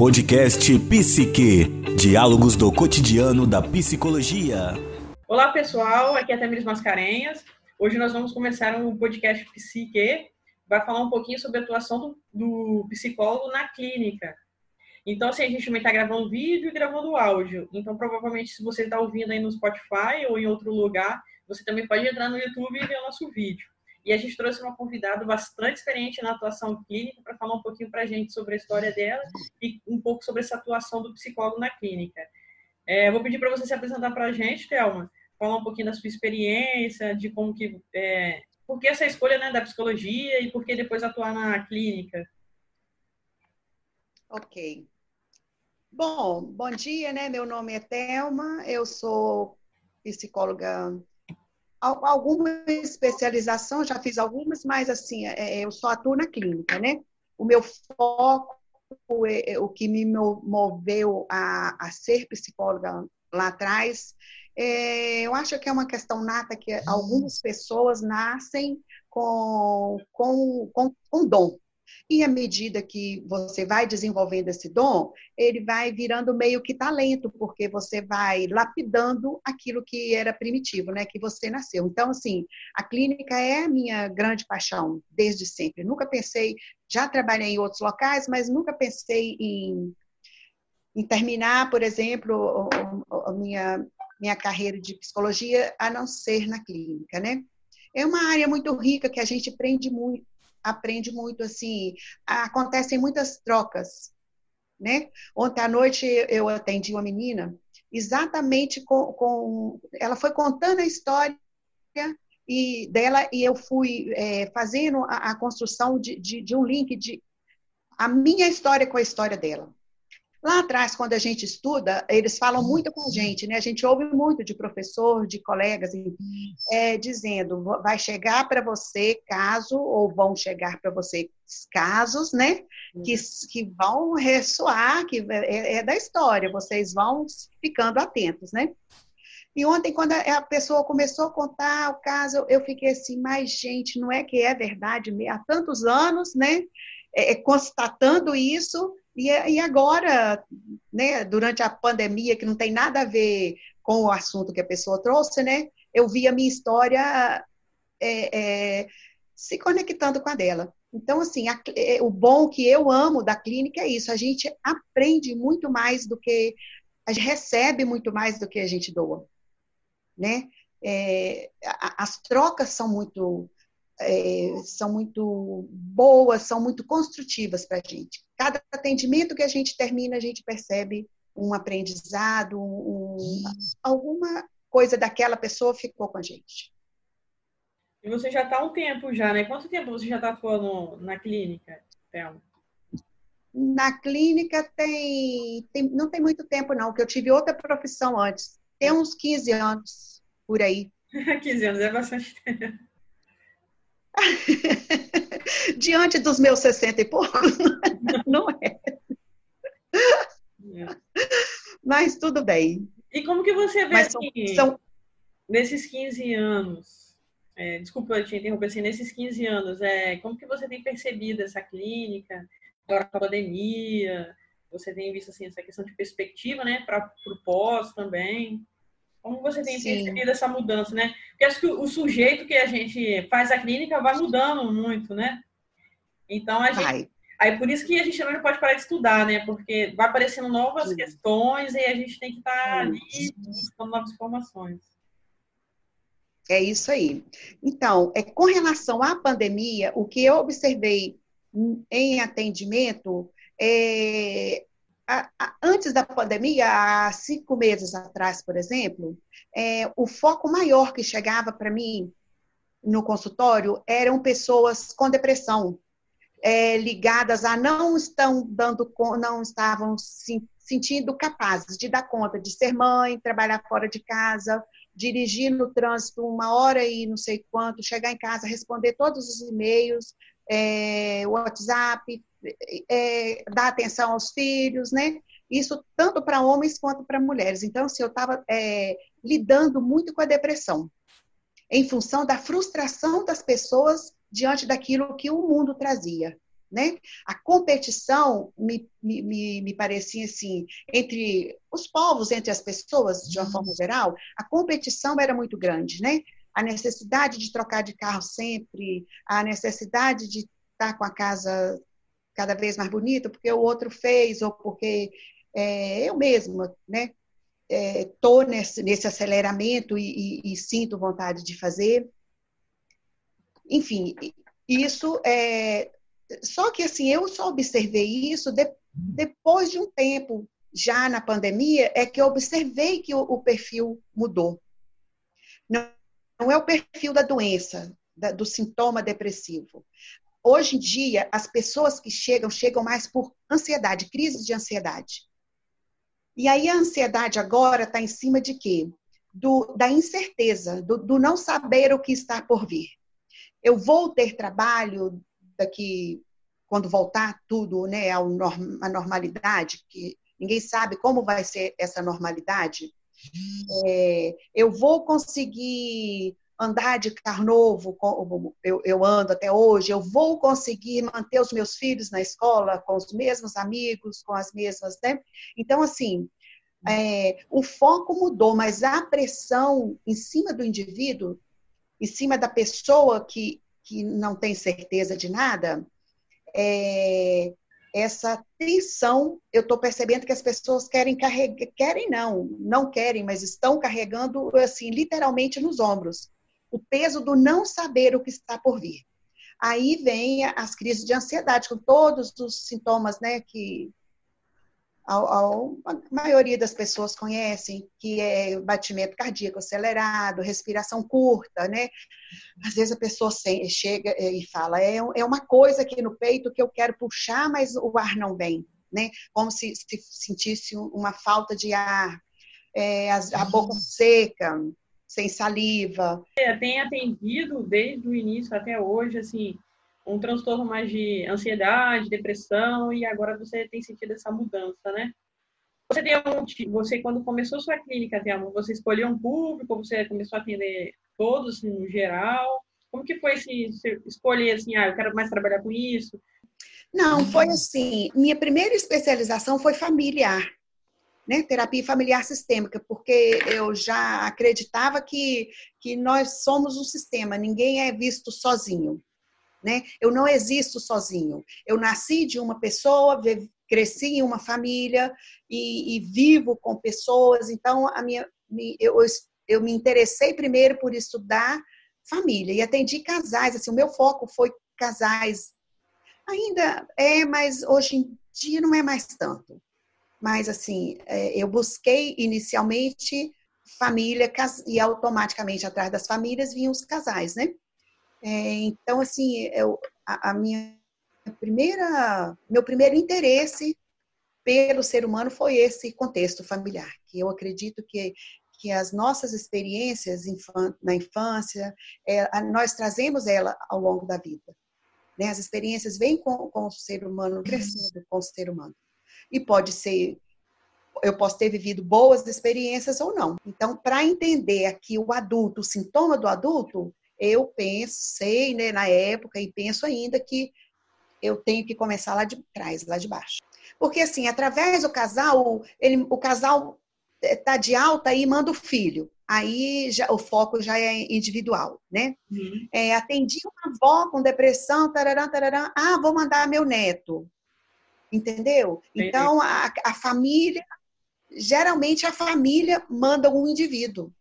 Podcast Psique. Diálogos do cotidiano da psicologia. Olá, pessoal. Aqui é Tamiris Mascarenhas. Hoje nós vamos começar um podcast Psique. Vai falar um pouquinho sobre a atuação do, do psicólogo na clínica. Então, assim, a gente também está gravando vídeo e gravando áudio. Então, provavelmente, se você está ouvindo aí no Spotify ou em outro lugar, você também pode entrar no YouTube e ver o nosso vídeo. E a gente trouxe uma convidada bastante experiente na atuação clínica para falar um pouquinho para a gente sobre a história dela e um pouco sobre essa atuação do psicólogo na clínica. É, vou pedir para você se apresentar para a gente, Thelma, falar um pouquinho da sua experiência, de como que, é, por que essa escolha né, da psicologia e por que depois atuar na clínica. Ok. Bom, bom dia, né? Meu nome é Thelma, eu sou psicóloga alguma especialização, já fiz algumas, mas assim, é, é, eu só atuo na clínica, né? O meu foco, é, o que me moveu a, a ser psicóloga lá atrás, é, eu acho que é uma questão nata que algumas pessoas nascem com, com, com, com dom, e à medida que você vai desenvolvendo esse dom, ele vai virando meio que talento, porque você vai lapidando aquilo que era primitivo, né? Que você nasceu. Então, assim, a clínica é a minha grande paixão desde sempre. Nunca pensei, já trabalhei em outros locais, mas nunca pensei em, em terminar, por exemplo, a minha, minha carreira de psicologia, a não ser na clínica, né? É uma área muito rica que a gente aprende muito, aprende muito assim, acontecem muitas trocas, né? Ontem à noite eu atendi uma menina, exatamente com, com ela foi contando a história e dela e eu fui é, fazendo a, a construção de, de, de um link de a minha história com a história dela. Lá atrás, quando a gente estuda, eles falam muito com a gente, né? A gente ouve muito de professor, de colegas, é, dizendo, vai chegar para você caso, ou vão chegar para você casos, né? Que, que vão ressoar, que é, é da história, vocês vão ficando atentos, né? E ontem, quando a pessoa começou a contar o caso, eu fiquei assim, mas gente, não é que é verdade há tantos anos, né? É, constatando isso, e, e agora, né, durante a pandemia, que não tem nada a ver com o assunto que a pessoa trouxe, né, eu vi a minha história é, é, se conectando com a dela. Então, assim, a, é, o bom que eu amo da clínica é isso, a gente aprende muito mais do que, a gente recebe muito mais do que a gente doa, né? É, as trocas são muito é, são muito boas, são muito construtivas para a gente. Cada atendimento que a gente termina, a gente percebe um aprendizado, um, alguma coisa daquela pessoa ficou com a gente. E você já está há um tempo já, né? Quanto tempo você já está atuando na clínica, Thelma? Na clínica tem, tem, não tem muito tempo não, que eu tive outra profissão antes. Tem uns 15 anos por aí. 15 anos é bastante tempo. Diante dos meus 60 e poucos, não é. é. Mas tudo bem. E como que você vê Mas assim, são... nesses 15 anos, é, desculpa eu te interromper assim, nesses 15 anos, é, como que você tem percebido essa clínica, agora com a pandemia, você tem visto assim, essa questão de perspectiva, né, para o pós também? Como você tem Sim. percebido essa mudança, né? Porque acho que o sujeito que a gente faz a clínica vai mudando muito, né? Então, a gente. Vai. Aí por isso que a gente não pode parar de estudar, né? Porque vai aparecendo novas Sim. questões e a gente tem que estar tá ali buscando novas informações. É isso aí. Então, é, com relação à pandemia, o que eu observei em atendimento é, antes da pandemia, há cinco meses atrás, por exemplo, é, o foco maior que chegava para mim no consultório eram pessoas com depressão, é, ligadas a não estão dando, não estavam se sentindo capazes de dar conta de ser mãe, trabalhar fora de casa, dirigir no trânsito uma hora e não sei quanto, chegar em casa, responder todos os e-mails, é, WhatsApp, é, dar atenção aos filhos, né? Isso tanto para homens quanto para mulheres. Então, assim, eu estava é, lidando muito com a depressão, em função da frustração das pessoas diante daquilo que o mundo trazia. né? A competição me, me, me parecia assim, entre os povos, entre as pessoas, de uma forma geral, a competição era muito grande, né? A necessidade de trocar de carro sempre, a necessidade de estar com a casa cada vez mais bonita, porque o outro fez, ou porque é, eu mesma, né? Estou é, nesse, nesse aceleramento e, e, e sinto vontade de fazer. Enfim, isso é, só que assim, eu só observei isso de, depois de um tempo, já na pandemia, é que eu observei que o, o perfil mudou. Não, não, é o perfil da doença, da, do sintoma depressivo. Hoje em dia, as pessoas que chegam, chegam mais por ansiedade, crise de ansiedade. E aí a ansiedade agora está em cima de quê? Do, da incerteza, do, do não saber o que está por vir. Eu vou ter trabalho daqui quando voltar tudo né, à normalidade, que ninguém sabe como vai ser essa normalidade, é, eu vou conseguir andar de carro novo, como eu, eu, ando até hoje, eu vou conseguir manter os meus filhos na escola com os mesmos amigos, com as mesmas, né? Então, assim, é, o foco mudou, mas a pressão em cima do indivíduo, em cima da pessoa que, que não tem certeza de nada, é, essa tensão, eu estou percebendo que as pessoas querem carregar, querem não, não querem, mas estão carregando, assim, literalmente nos ombros, o peso do não saber o que está por vir. Aí vem as crises de ansiedade, com todos os sintomas, né, que a maioria das pessoas conhecem, que é batimento cardíaco acelerado, respiração curta, né? Às vezes a pessoa chega e fala, é, é uma coisa aqui no peito que eu quero puxar, mas o ar não vem, né? Como se, se sentisse uma falta de ar, é, a, boca seca, sem saliva. É, tem atendido desde o início até hoje, assim, um transtorno mais de ansiedade, depressão, e agora você tem sentido essa mudança, né? Você tem um, você quando começou sua clínica, você escolheu um público, você começou a atender todos assim, no geral? Como que foi esse, escolher assim, ah, eu quero mais trabalhar com isso? Não, foi assim, minha primeira especialização foi familiar, né? Terapia familiar sistêmica, porque eu já acreditava que, que nós somos um sistema, ninguém é visto sozinho. Né? Eu não existo sozinho. Eu nasci de uma pessoa, cresci em uma família e, e vivo com pessoas. Então, a minha, eu, eu me interessei primeiro por estudar família e atendi casais. Assim, o meu foco foi casais. Ainda é, mas hoje em dia não é mais tanto. Mas assim, é, eu busquei inicialmente família e automaticamente atrás das famílias vinham os casais, né? É, então, assim, eu, a, a, minha primeira, meu primeiro interesse pelo ser humano foi esse contexto familiar, que eu acredito que que as nossas experiências na infância, é, nós trazemos ela ao longo da vida. Né? As experiências vêm com, com o ser humano, crescendo com o ser humano. E pode ser eu posso ter vivido boas experiências ou não. Então, para entender aqui o adulto, o sintoma do adulto, eu pensei né, na época e penso ainda que eu tenho que começar lá de trás, lá de baixo. Porque assim, através do casal, ele, o casal está de alta e manda o filho. Aí já, o foco já é individual, né? Uhum. É, atendi uma avó com depressão, tarará, tarará, ah, vou mandar meu neto. Entendeu? Então, a, a família, geralmente a família manda um indivíduo.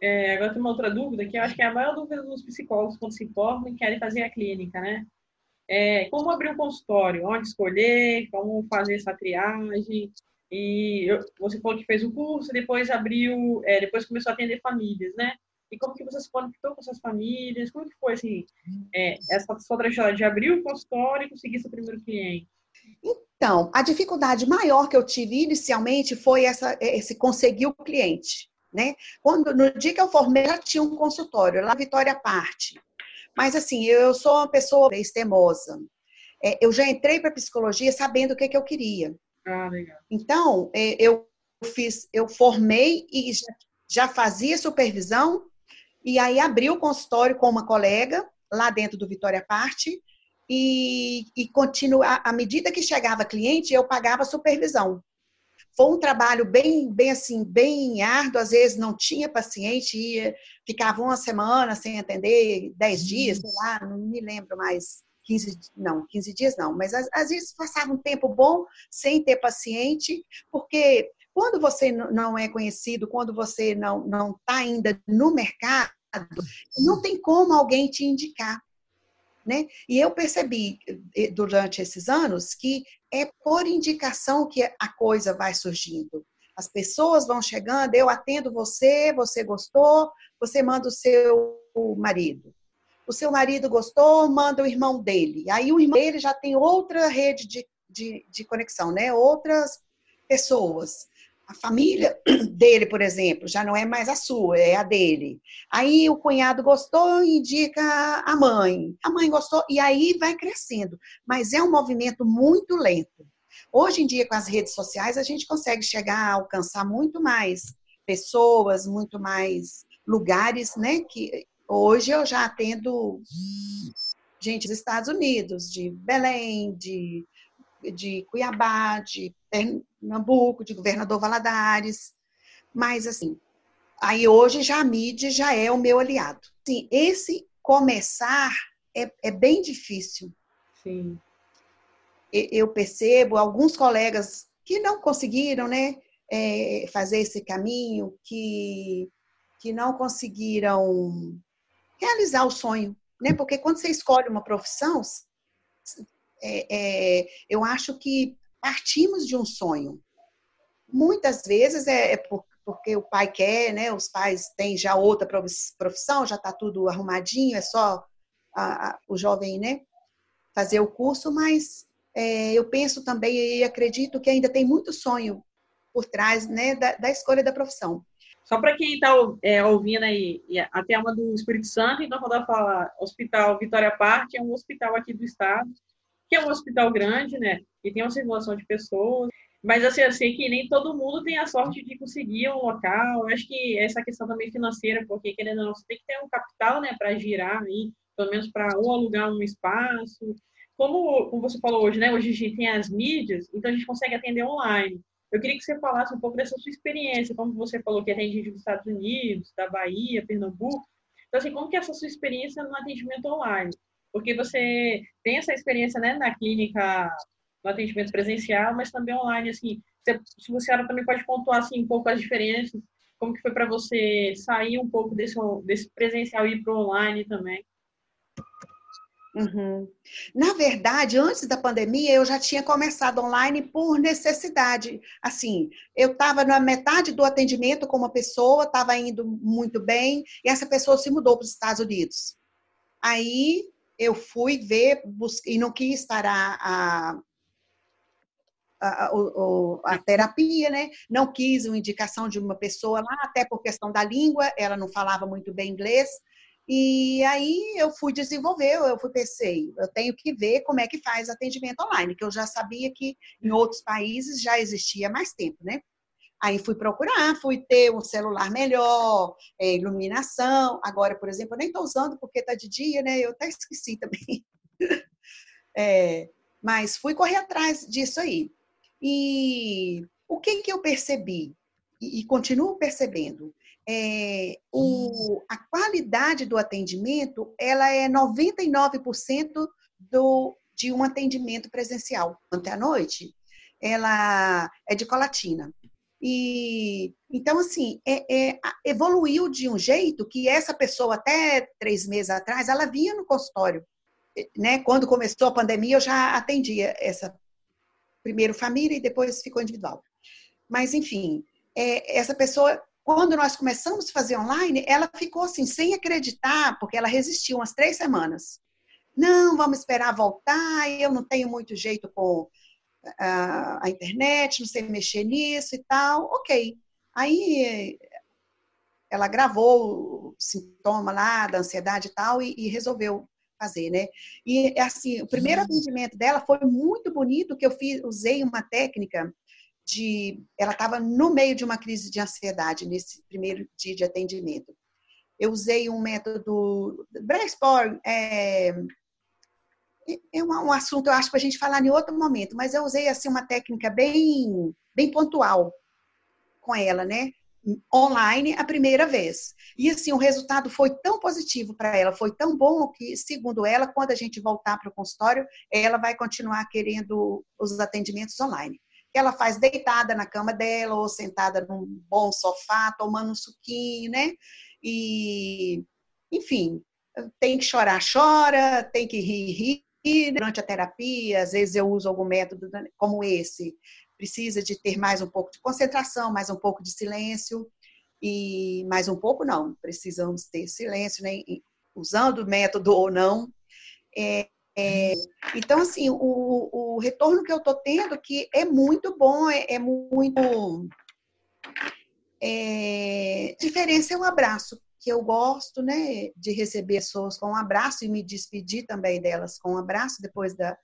É, agora tem uma outra dúvida, que eu acho que é a maior dúvida dos psicólogos quando se formam e querem fazer a clínica, né? É, como abrir um consultório, onde escolher, como fazer essa triagem. E eu, você falou que fez o curso, depois abriu, é, depois começou a atender famílias, né? E como que você se conectou com essas famílias? Como que foi assim, é, essa sua trajetória de abrir o consultório e conseguir seu primeiro cliente? Então, a dificuldade maior que eu tive inicialmente foi essa, esse conseguir o cliente né? Quando, no dia que eu formei, já tinha um consultório, lá Vitória Parte. Mas, assim, eu sou uma pessoa teimosa. É, eu já entrei para psicologia sabendo o que, que eu queria. Ah, legal. Então, é, eu fiz, eu formei e já, já fazia supervisão, e aí abri o consultório com uma colega, lá dentro do Vitória Parte, e, e continuar, à medida que chegava cliente, eu pagava supervisão. Foi um trabalho bem, bem assim, bem árduo, às vezes não tinha paciente, ia, ficava uma semana sem atender, dez dias, sei lá, não me lembro mais. 15, não, 15 dias não, mas às, às, vezes passava um tempo bom sem ter paciente, porque quando você não é conhecido, quando você não está ainda no mercado, não tem como alguém te indicar. Né? E eu percebi eh, durante esses anos que é por indicação que a coisa vai surgindo. As pessoas vão chegando, eu atendo você, você gostou, você manda o seu marido. O seu marido gostou, manda o irmão dele. Aí o irmão dele já tem outra rede de, de, de conexão, né? Outras pessoas a família dele, por exemplo, já não é mais a sua, é a dele. Aí o cunhado gostou e indica a mãe. A mãe gostou e aí vai crescendo. Mas é um movimento muito lento. Hoje em dia, com as redes sociais, a gente consegue chegar a alcançar muito mais pessoas, muito mais lugares, né? Que hoje eu já atendo gente dos Estados Unidos, de Belém, de de Cuiabá, de Pernambuco, de Governador Valadares. Mas, assim, aí hoje já a mídia já é o meu aliado. Assim, esse começar é, é bem difícil. Sim. Eu percebo alguns colegas que não conseguiram, né, é, fazer esse caminho, que, que não conseguiram realizar o sonho, né? Porque quando você escolhe uma profissão, é, é, eu acho que partimos de um sonho. Muitas vezes é, é por, porque o pai quer, né? Os pais têm já outra profissão, já está tudo arrumadinho, é só a, a, o jovem, né? Fazer o curso, mas é, eu penso também e acredito que ainda tem muito sonho por trás, né? Da, da escolha da profissão. Só para quem está é, ouvindo aí, até uma do Espírito Santo, então quando eu falar Hospital Vitória Parte, é um hospital aqui do estado, que é um hospital grande, né? E tem uma circulação de pessoas. Mas assim, eu sei que nem todo mundo tem a sorte de conseguir um local. Eu acho que essa questão também financeira, porque querendo ou não, você tem que ter um capital, né, para girar aí, pelo menos para ou alugar um espaço. Como, como você falou hoje, né? Hoje a gente tem as mídias, então a gente consegue atender online. Eu queria que você falasse um pouco dessa sua experiência, como você falou que atende dos Estados Unidos, da Bahia, Pernambuco. Então, assim, como que é essa sua experiência no atendimento online? Porque você tem essa experiência né, na clínica, no atendimento presencial, mas também online, assim, se você também pode pontuar assim, um pouco as diferenças, como que foi para você sair um pouco desse, desse presencial e ir para o online também? Uhum. Na verdade, antes da pandemia, eu já tinha começado online por necessidade. Assim, eu estava na metade do atendimento com uma pessoa, estava indo muito bem, e essa pessoa se mudou para os Estados Unidos. Aí eu fui ver e não quis parar a, a, a, a, terapia, né? Não quis uma indicação de uma pessoa lá, até por questão da língua, ela não falava muito bem inglês. E aí eu fui desenvolver, eu fui pensei, eu tenho que ver como é que faz atendimento online, que eu já sabia que em outros países já existia mais tempo, né? Aí fui procurar, fui ter um celular melhor, é, iluminação. Agora, por exemplo, eu nem estou usando porque está de dia, né? Eu até esqueci também. É, mas fui correr atrás disso aí. E o que, que eu percebi? E, e continuo percebendo. É, o, a qualidade do atendimento ela é 99% do, de um atendimento presencial. Ontem à noite, ela é de colatina. E então, assim, é, é, evoluiu de um jeito que essa pessoa, até três meses atrás, ela vinha no consultório. Né? Quando começou a pandemia, eu já atendia essa primeiro família e depois ficou individual. Mas, enfim, é, essa pessoa, quando nós começamos a fazer online, ela ficou assim, sem acreditar, porque ela resistiu umas três semanas. Não, vamos esperar voltar, eu não tenho muito jeito com a, a internet, não sei mexer nisso e tal, ok. Aí ela gravou o sintoma lá da ansiedade e tal e, e resolveu fazer, né? E assim, o primeiro atendimento dela foi muito bonito que eu fiz, usei uma técnica de, ela estava no meio de uma crise de ansiedade nesse primeiro dia de atendimento. Eu usei um método Brainstorm, é, é um, assunto, eu acho, para a gente falar em outro momento, mas eu usei assim uma técnica bem, bem pontual com ela, né? Online a primeira vez. E assim, o resultado foi tão positivo para ela, foi tão bom que, segundo ela, quando a gente voltar para o consultório, ela vai continuar querendo os atendimentos online. Ela faz deitada na cama dela ou sentada num bom sofá, tomando um suquinho, né? E, enfim, tem que chorar, chora, tem que rir, rir, durante a terapia, às vezes eu uso algum método como esse, precisa de ter mais um pouco de concentração, mais um pouco de silêncio, e mais um pouco não, precisamos ter silêncio, né? usando o método ou não. É, é, então, assim, o, o, retorno que eu estou tendo que é muito bom, é, é muito. É, diferença é um abraço que eu gosto, né, de receber pessoas com um abraço e me despedir também delas com um abraço depois da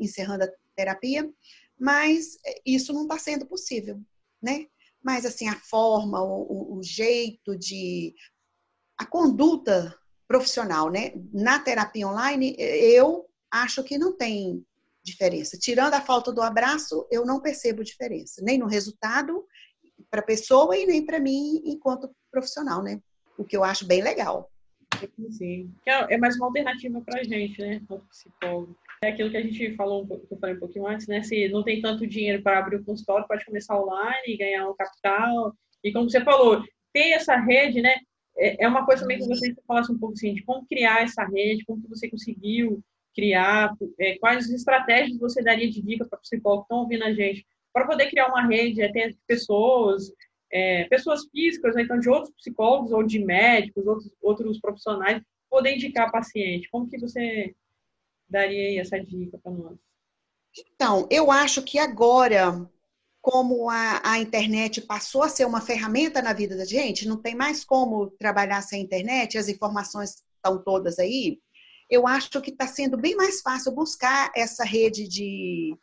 encerrando a terapia, mas isso não está sendo possível, né? Mas assim a forma, o, o jeito de a conduta profissional, né? Na terapia online, eu acho que não tem diferença. Tirando a falta do abraço, eu não percebo diferença, nem no resultado para a pessoa e nem para mim enquanto profissional, né? O que eu acho bem legal. Sim, é, é mais uma alternativa para a gente, né, como psicólogo. É aquilo que a gente falou, que eu falei um pouquinho antes, né, se não tem tanto dinheiro para abrir o consultório, pode começar online, ganhar um capital, e como você falou, ter essa rede, né, é, é uma coisa também que você falasse um pouco assim, de como criar essa rede, como que você conseguiu criar, é, quais estratégias você daria de dica para psicólogos que estão ouvindo a gente, para poder criar uma rede, até pessoas, é, pessoas físicas, então de outros psicólogos ou de médicos, outros, outros profissionais, poder indicar paciente. Como que você daria essa dica para nós? Então, eu acho que agora, como a, a, internet passou a ser uma ferramenta na vida da gente, não tem mais como trabalhar sem internet, as informações estão todas aí. Eu acho que está sendo bem mais fácil buscar essa rede de,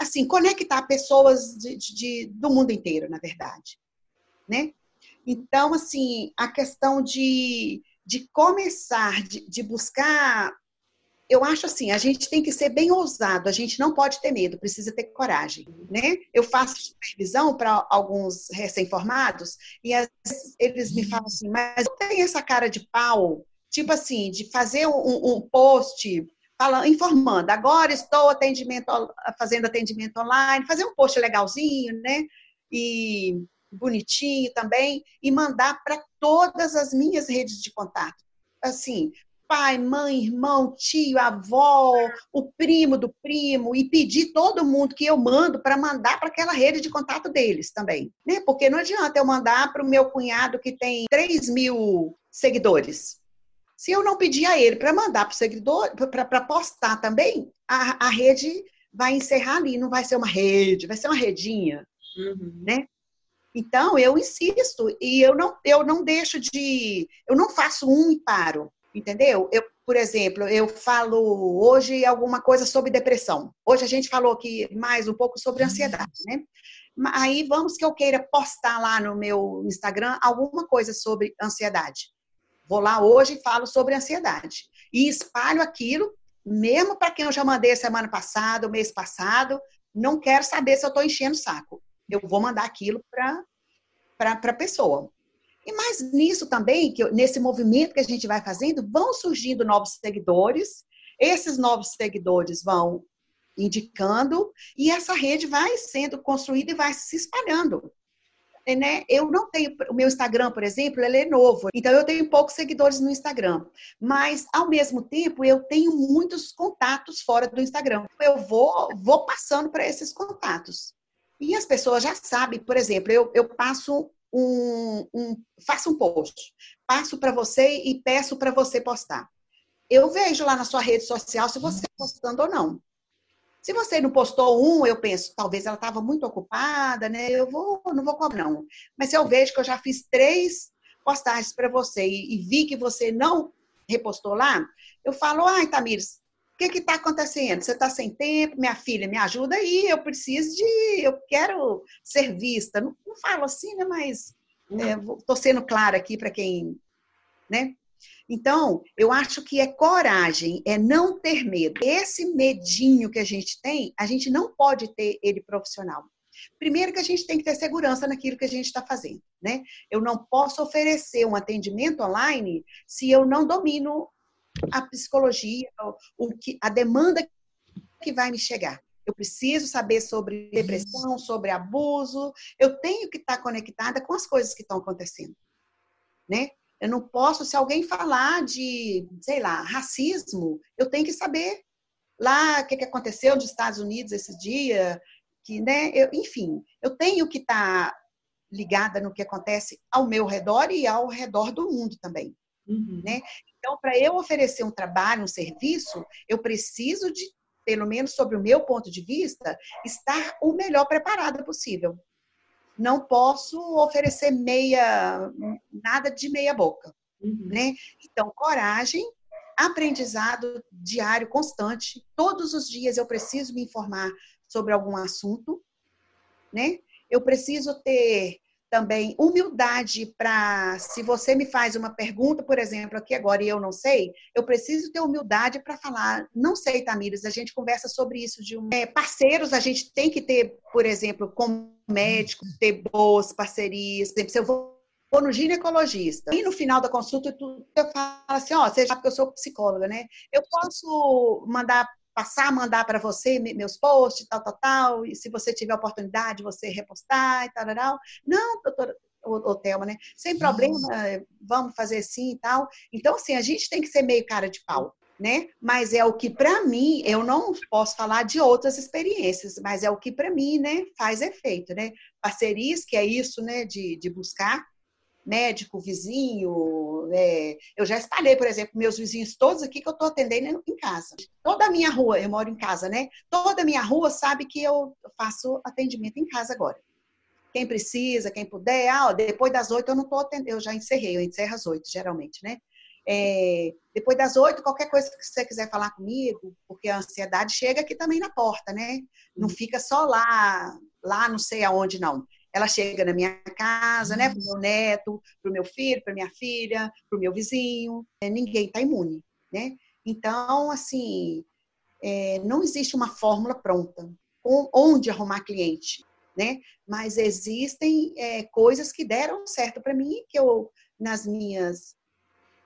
assim, conectar pessoas de, de, do mundo inteiro, na verdade né? Então, assim, a questão de, de começar, de, de buscar eu acho assim, a gente tem que ser bem ousado, a gente não pode ter medo, precisa ter coragem, né? Eu faço supervisão para alguns recém-formados e às vezes eles me falam assim, mas eu tenho essa cara de pau, tipo assim, de fazer um, um post falando, informando, agora estou atendimento, fazendo atendimento online, fazer um post legalzinho, né? E bonitinho também, e mandar para todas as minhas redes de contato. Assim, pai, mãe, irmão, tio, avó, o primo do primo, e pedir todo mundo que eu mando para mandar para aquela rede de contato deles também. Né? Porque não adianta eu mandar para o meu cunhado que tem 3 mil seguidores. Se eu não pedir a ele para mandar para o seguidor, para postar também, a, a rede vai encerrar ali, não vai ser uma rede, vai ser uma redinha, uhum. né? Então, eu insisto e eu não, eu não deixo de. Eu não faço um e paro, entendeu? Eu, por exemplo, eu falo hoje alguma coisa sobre depressão. Hoje a gente falou aqui mais um pouco sobre ansiedade, né? Aí vamos que eu queira postar lá no meu Instagram alguma coisa sobre ansiedade. Vou lá hoje e falo sobre ansiedade. E espalho aquilo, mesmo para quem eu já mandei semana passada, mês passado, não quero saber se eu estou enchendo o saco eu vou mandar aquilo para a pessoa. E mais nisso também, que nesse movimento que a gente vai fazendo, vão surgindo novos seguidores, esses novos seguidores vão indicando, e essa rede vai sendo construída e vai se espalhando. Né? Eu não tenho, o meu Instagram, por exemplo, ele é novo, então eu tenho poucos seguidores no Instagram, mas ao mesmo tempo eu tenho muitos contatos fora do Instagram. Eu vou, vou passando para esses contatos. E as pessoas já sabem, por exemplo, eu, eu passo um, um faço um post, passo para você e peço para você postar. Eu vejo lá na sua rede social se você está postando ou não. Se você não postou um, eu penso, talvez ela estava muito ocupada, né? Eu vou, não vou cobrar, não. Mas se eu vejo que eu já fiz três postagens para você e, e, vi que você não repostou lá, eu falo, ai, Tamires, o que está acontecendo? Você está sem tempo? Minha filha, me ajuda aí, eu preciso de. Eu quero ser vista. Não, não falo assim, né? Mas estou é, sendo clara aqui para quem. Né? Então, eu acho que é coragem, é não ter medo. Esse medinho que a gente tem, a gente não pode ter ele profissional. Primeiro que a gente tem que ter segurança naquilo que a gente está fazendo, né? Eu não posso oferecer um atendimento online se eu não domino a psicologia, o que, a demanda que vai me chegar. Eu preciso saber sobre depressão, sobre abuso. Eu tenho que estar conectada com as coisas que estão acontecendo, né? Eu não posso, se alguém falar de, sei lá, racismo, eu tenho que saber lá o que, aconteceu nos Estados Unidos esse dia, que, né, eu, enfim, eu tenho que estar ligada no que acontece ao meu redor e ao redor do mundo também, uhum. né? Então, para eu oferecer um trabalho, um serviço, eu preciso de, pelo menos sobre o meu ponto de vista, estar o melhor preparada possível não posso oferecer meia, nada de meia boca, uhum. né? Então, coragem, aprendizado diário, constante. Todos os dias eu preciso me informar sobre algum assunto, né? Eu preciso ter também humildade para, se você me faz uma pergunta, por exemplo, aqui agora e eu não sei, eu preciso ter humildade para falar, não sei, Tamires, a gente conversa sobre isso de um... é, parceiros, a gente tem que ter, por exemplo, como médico, ter boas parcerias, por exemplo, se eu vou vou no ginecologista. E no final da consulta, eu falo assim, ó, você sabe que eu sou psicóloga, né? Eu posso mandar passar, mandar para você meus posts, tal, tal, tal, e se você tiver oportunidade, você repostar e tal, tal, tal. Não, doutora, o, Thelma, né? Sem problema, vamos fazer assim e tal. Então, assim, a gente tem que ser meio cara de pau, né? Mas é o que, para mim, eu não posso falar de outras experiências, mas é o que, para mim, né, faz efeito, né? Parcerias, que é isso, né, de, de buscar médico, vizinho. É, eu já espalhei, por exemplo, meus vizinhos todos aqui que eu estou atendendo em casa. Toda a minha rua, eu moro em casa, né? Toda a minha rua sabe que eu faço atendimento em casa agora. Quem precisa, quem puder, ah, depois das oito eu não estou atendendo, eu já encerrei, eu encerro às oito, geralmente, né? É, depois das oito, qualquer coisa que você quiser falar comigo, porque a ansiedade chega aqui também na porta, né? Não uhum. fica só lá, lá não sei aonde, não ela chega na minha casa, né, para o meu neto, para o meu filho, para minha filha, para o meu vizinho. É, ninguém está imune, né? Então, assim, é, não existe uma fórmula pronta onde arrumar cliente, né? Mas existem é, coisas que deram certo para mim que eu nas minhas,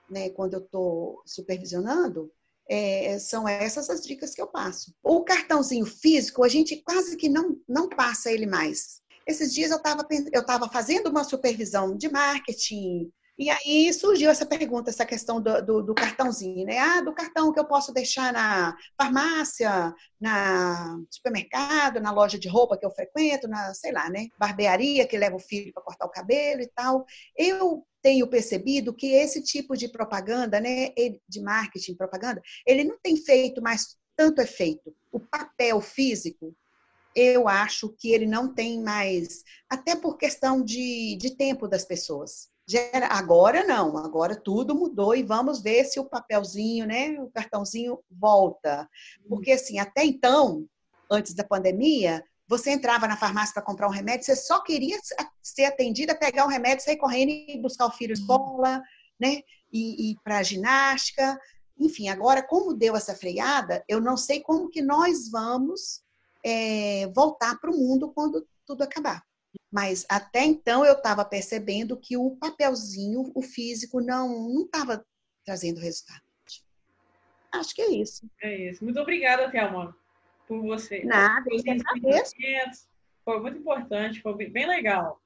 né, quando eu estou supervisionando, é, são essas as dicas que eu passo. O cartãozinho físico, a gente quase que não, não passa ele mais. Esses dias eu estava eu tava fazendo uma supervisão de marketing, e aí surgiu essa pergunta, essa questão do, do, do, cartãozinho, né? Ah, do cartão que eu posso deixar na farmácia, na supermercado, na loja de roupa que eu frequento, na, sei lá, né? Barbearia que leva o filho para cortar o cabelo e tal. Eu tenho percebido que esse tipo de propaganda, né, de marketing, propaganda, ele não tem feito mais tanto efeito. O papel físico, eu acho que ele não tem mais, até por questão de, de tempo das pessoas. Agora não, agora tudo mudou e vamos ver se o papelzinho, né, o cartãozinho volta. Porque assim, até então, antes da pandemia, você entrava na farmácia para comprar um remédio, você só queria ser atendida, pegar um remédio, sair correndo e buscar o filho de escola, né? E, e para ginástica. Enfim, agora, como deu essa freada, eu não sei como que nós vamos é, voltar para o mundo quando tudo acabar. Mas até então eu estava percebendo que o papelzinho, o físico, não estava trazendo resultado. Acho que é isso. É isso. Muito obrigada, Thelma, por você. Nada, Foi muito importante, foi bem legal.